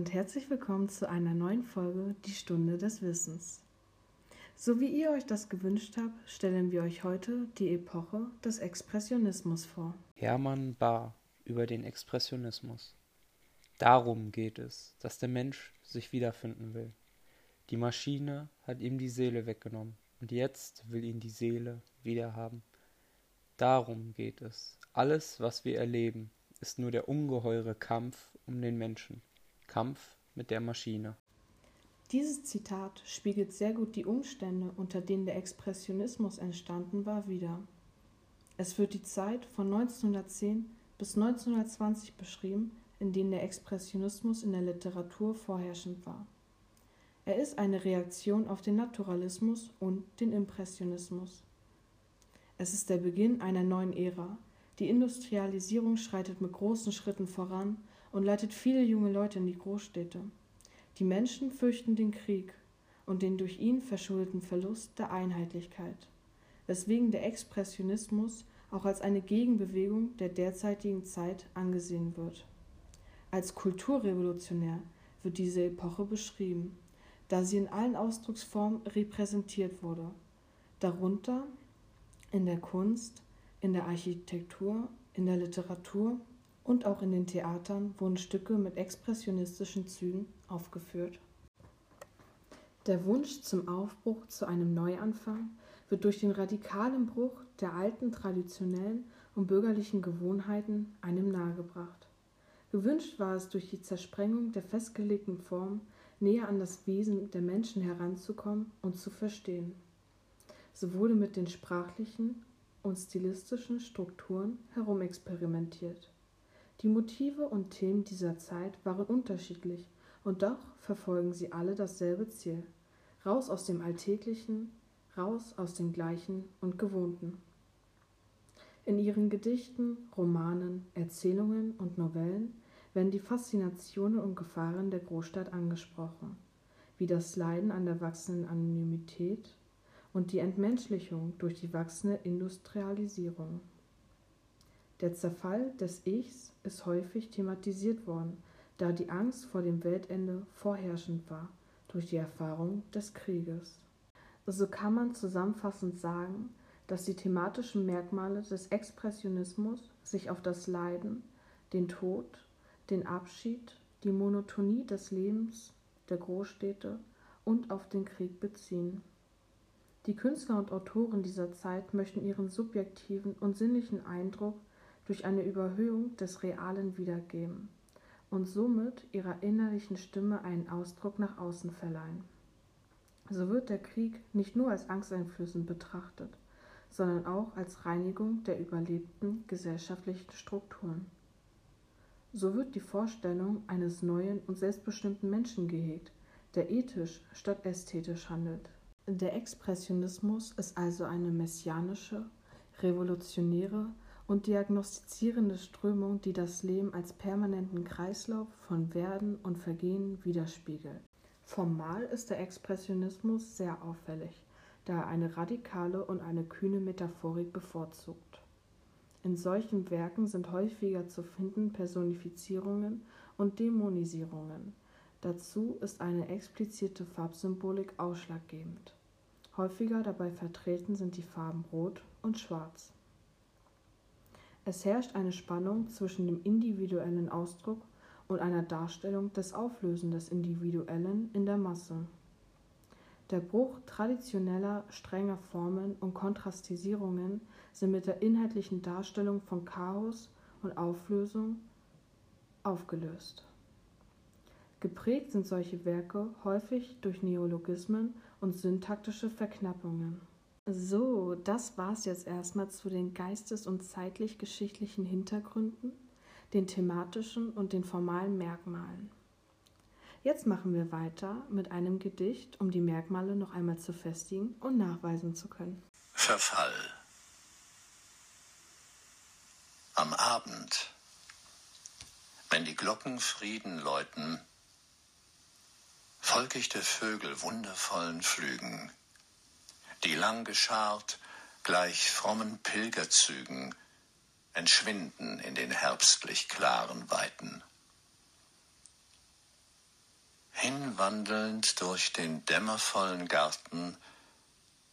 und herzlich willkommen zu einer neuen Folge Die Stunde des Wissens. So wie ihr euch das gewünscht habt, stellen wir euch heute die Epoche des Expressionismus vor. Hermann Bahr über den Expressionismus. Darum geht es, dass der Mensch sich wiederfinden will. Die Maschine hat ihm die Seele weggenommen und jetzt will ihn die Seele wiederhaben. Darum geht es. Alles, was wir erleben, ist nur der ungeheure Kampf um den Menschen. Kampf mit der Maschine. Dieses Zitat spiegelt sehr gut die Umstände, unter denen der Expressionismus entstanden war, wider. Es wird die Zeit von 1910 bis 1920 beschrieben, in denen der Expressionismus in der Literatur vorherrschend war. Er ist eine Reaktion auf den Naturalismus und den Impressionismus. Es ist der Beginn einer neuen Ära. Die Industrialisierung schreitet mit großen Schritten voran und leitet viele junge Leute in die Großstädte. Die Menschen fürchten den Krieg und den durch ihn verschuldeten Verlust der Einheitlichkeit, weswegen der Expressionismus auch als eine Gegenbewegung der derzeitigen Zeit angesehen wird. Als kulturrevolutionär wird diese Epoche beschrieben, da sie in allen Ausdrucksformen repräsentiert wurde, darunter in der Kunst, in der Architektur, in der Literatur und auch in den Theatern wurden Stücke mit expressionistischen Zügen aufgeführt. Der Wunsch zum Aufbruch zu einem Neuanfang wird durch den radikalen Bruch der alten traditionellen und bürgerlichen Gewohnheiten einem nahegebracht. Gewünscht war es durch die Zersprengung der festgelegten Form näher an das Wesen der Menschen heranzukommen und zu verstehen. So wurde mit den sprachlichen und stilistischen Strukturen herumexperimentiert. Die Motive und Themen dieser Zeit waren unterschiedlich, und doch verfolgen sie alle dasselbe Ziel. Raus aus dem Alltäglichen, raus aus dem Gleichen und Gewohnten. In ihren Gedichten, Romanen, Erzählungen und Novellen werden die Faszinationen und Gefahren der Großstadt angesprochen, wie das Leiden an der wachsenden Anonymität und die Entmenschlichung durch die wachsende Industrialisierung. Der Zerfall des Ichs ist häufig thematisiert worden, da die Angst vor dem Weltende vorherrschend war durch die Erfahrung des Krieges. So kann man zusammenfassend sagen, dass die thematischen Merkmale des Expressionismus sich auf das Leiden, den Tod, den Abschied, die Monotonie des Lebens der Großstädte und auf den Krieg beziehen. Die Künstler und Autoren dieser Zeit möchten ihren subjektiven und sinnlichen Eindruck durch eine Überhöhung des Realen wiedergeben und somit ihrer innerlichen Stimme einen Ausdruck nach außen verleihen. So wird der Krieg nicht nur als angsteinflößend betrachtet, sondern auch als Reinigung der überlebten gesellschaftlichen Strukturen. So wird die Vorstellung eines neuen und selbstbestimmten Menschen gehegt, der ethisch statt ästhetisch handelt. Der Expressionismus ist also eine messianische, revolutionäre und diagnostizierende Strömung, die das Leben als permanenten Kreislauf von Werden und Vergehen widerspiegelt. Formal ist der Expressionismus sehr auffällig, da er eine radikale und eine kühne Metaphorik bevorzugt. In solchen Werken sind häufiger zu finden Personifizierungen und Dämonisierungen. Dazu ist eine explizite Farbsymbolik ausschlaggebend. Häufiger dabei vertreten sind die Farben Rot und Schwarz. Es herrscht eine Spannung zwischen dem individuellen Ausdruck und einer Darstellung des Auflösen des Individuellen in der Masse. Der Bruch traditioneller, strenger Formen und Kontrastisierungen sind mit der inhaltlichen Darstellung von Chaos und Auflösung aufgelöst. Geprägt sind solche Werke häufig durch Neologismen und syntaktische Verknappungen. So, das war's jetzt erstmal zu den geistes- und zeitlich-geschichtlichen Hintergründen, den thematischen und den formalen Merkmalen. Jetzt machen wir weiter mit einem Gedicht, um die Merkmale noch einmal zu festigen und nachweisen zu können. Verfall. Am Abend, wenn die Glocken Frieden läuten, folg ich der Vögel wundervollen Flügen die lang geschart, gleich frommen Pilgerzügen, entschwinden in den herbstlich klaren Weiten. Hinwandelnd durch den dämmervollen Garten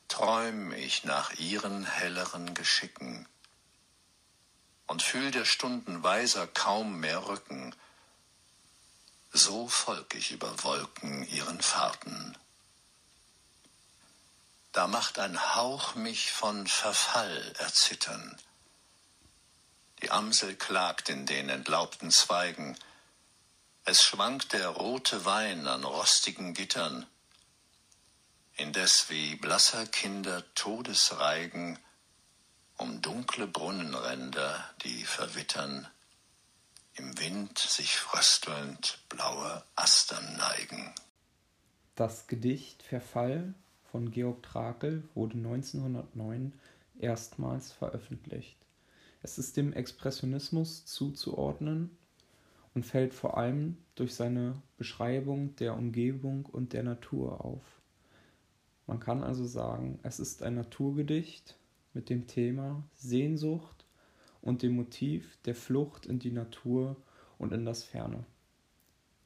träum ich nach ihren helleren Geschicken und fühl der Stunden weiser kaum mehr Rücken, so folg ich über Wolken ihren Fahrten. Da macht ein Hauch mich von Verfall erzittern. Die Amsel klagt in den entlaubten Zweigen, es schwankt der rote Wein an rostigen Gittern, indes wie blasser Kinder Todesreigen um dunkle Brunnenränder, die verwittern, im Wind sich fröstelnd blaue Astern neigen. Das Gedicht Verfall von Georg Trakel wurde 1909 erstmals veröffentlicht. Es ist dem Expressionismus zuzuordnen und fällt vor allem durch seine Beschreibung der Umgebung und der Natur auf. Man kann also sagen, es ist ein Naturgedicht mit dem Thema Sehnsucht und dem Motiv der Flucht in die Natur und in das Ferne.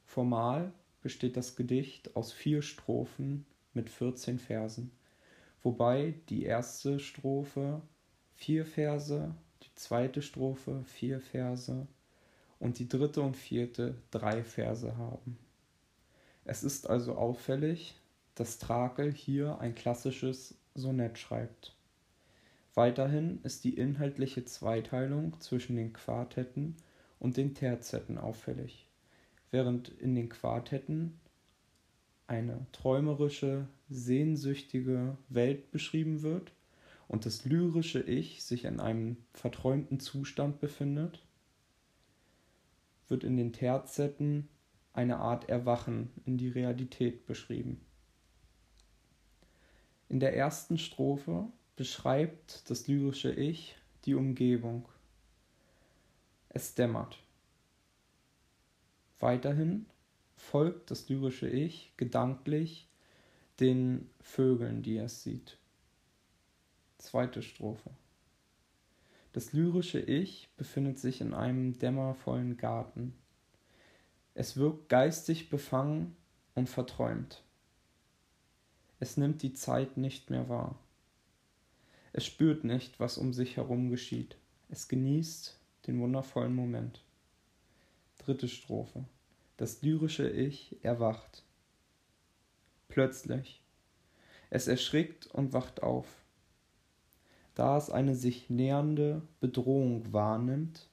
Formal besteht das Gedicht aus vier Strophen mit 14 Versen, wobei die erste Strophe vier Verse, die zweite Strophe vier Verse und die dritte und vierte drei Verse haben. Es ist also auffällig, dass Trakel hier ein klassisches Sonett schreibt. Weiterhin ist die inhaltliche Zweiteilung zwischen den Quartetten und den Terzetten auffällig, während in den Quartetten eine träumerische, sehnsüchtige Welt beschrieben wird und das lyrische Ich sich in einem verträumten Zustand befindet, wird in den Terzetten eine Art Erwachen in die Realität beschrieben. In der ersten Strophe beschreibt das lyrische Ich die Umgebung. Es dämmert. Weiterhin folgt das lyrische Ich gedanklich den Vögeln, die es sieht. Zweite Strophe. Das lyrische Ich befindet sich in einem dämmervollen Garten. Es wirkt geistig befangen und verträumt. Es nimmt die Zeit nicht mehr wahr. Es spürt nicht, was um sich herum geschieht. Es genießt den wundervollen Moment. Dritte Strophe. Das lyrische Ich erwacht. Plötzlich. Es erschrickt und wacht auf da es eine sich nähernde Bedrohung wahrnimmt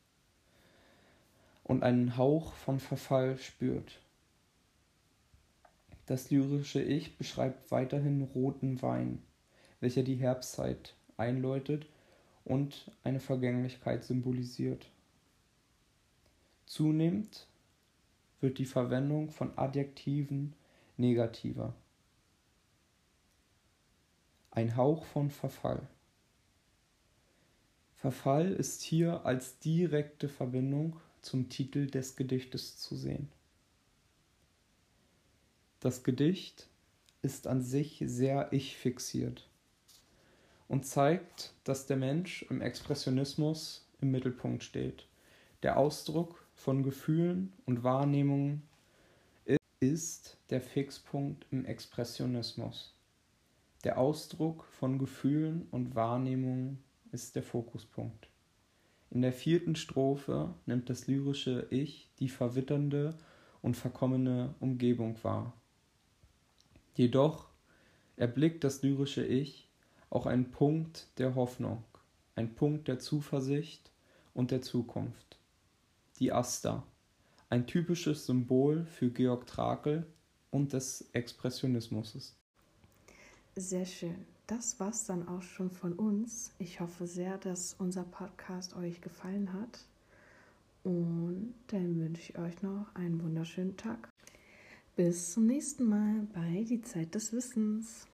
und einen Hauch von Verfall spürt. Das lyrische Ich beschreibt weiterhin roten Wein, welcher die Herbstzeit einläutet und eine Vergänglichkeit symbolisiert. Zunehmend wird die Verwendung von Adjektiven negativer. Ein Hauch von Verfall. Verfall ist hier als direkte Verbindung zum Titel des Gedichtes zu sehen. Das Gedicht ist an sich sehr ich-fixiert und zeigt, dass der Mensch im Expressionismus im Mittelpunkt steht. Der Ausdruck von Gefühlen und Wahrnehmungen ist der Fixpunkt im Expressionismus. Der Ausdruck von Gefühlen und Wahrnehmungen ist der Fokuspunkt. In der vierten Strophe nimmt das lyrische Ich die verwitternde und verkommene Umgebung wahr. Jedoch erblickt das lyrische Ich auch einen Punkt der Hoffnung, einen Punkt der Zuversicht und der Zukunft. Die Asta, ein typisches Symbol für Georg Trakel und des Expressionismus. Sehr schön das war's dann auch schon von uns. Ich hoffe sehr, dass unser Podcast euch gefallen hat. Und dann wünsche ich euch noch einen wunderschönen Tag. Bis zum nächsten Mal bei Die Zeit des Wissens.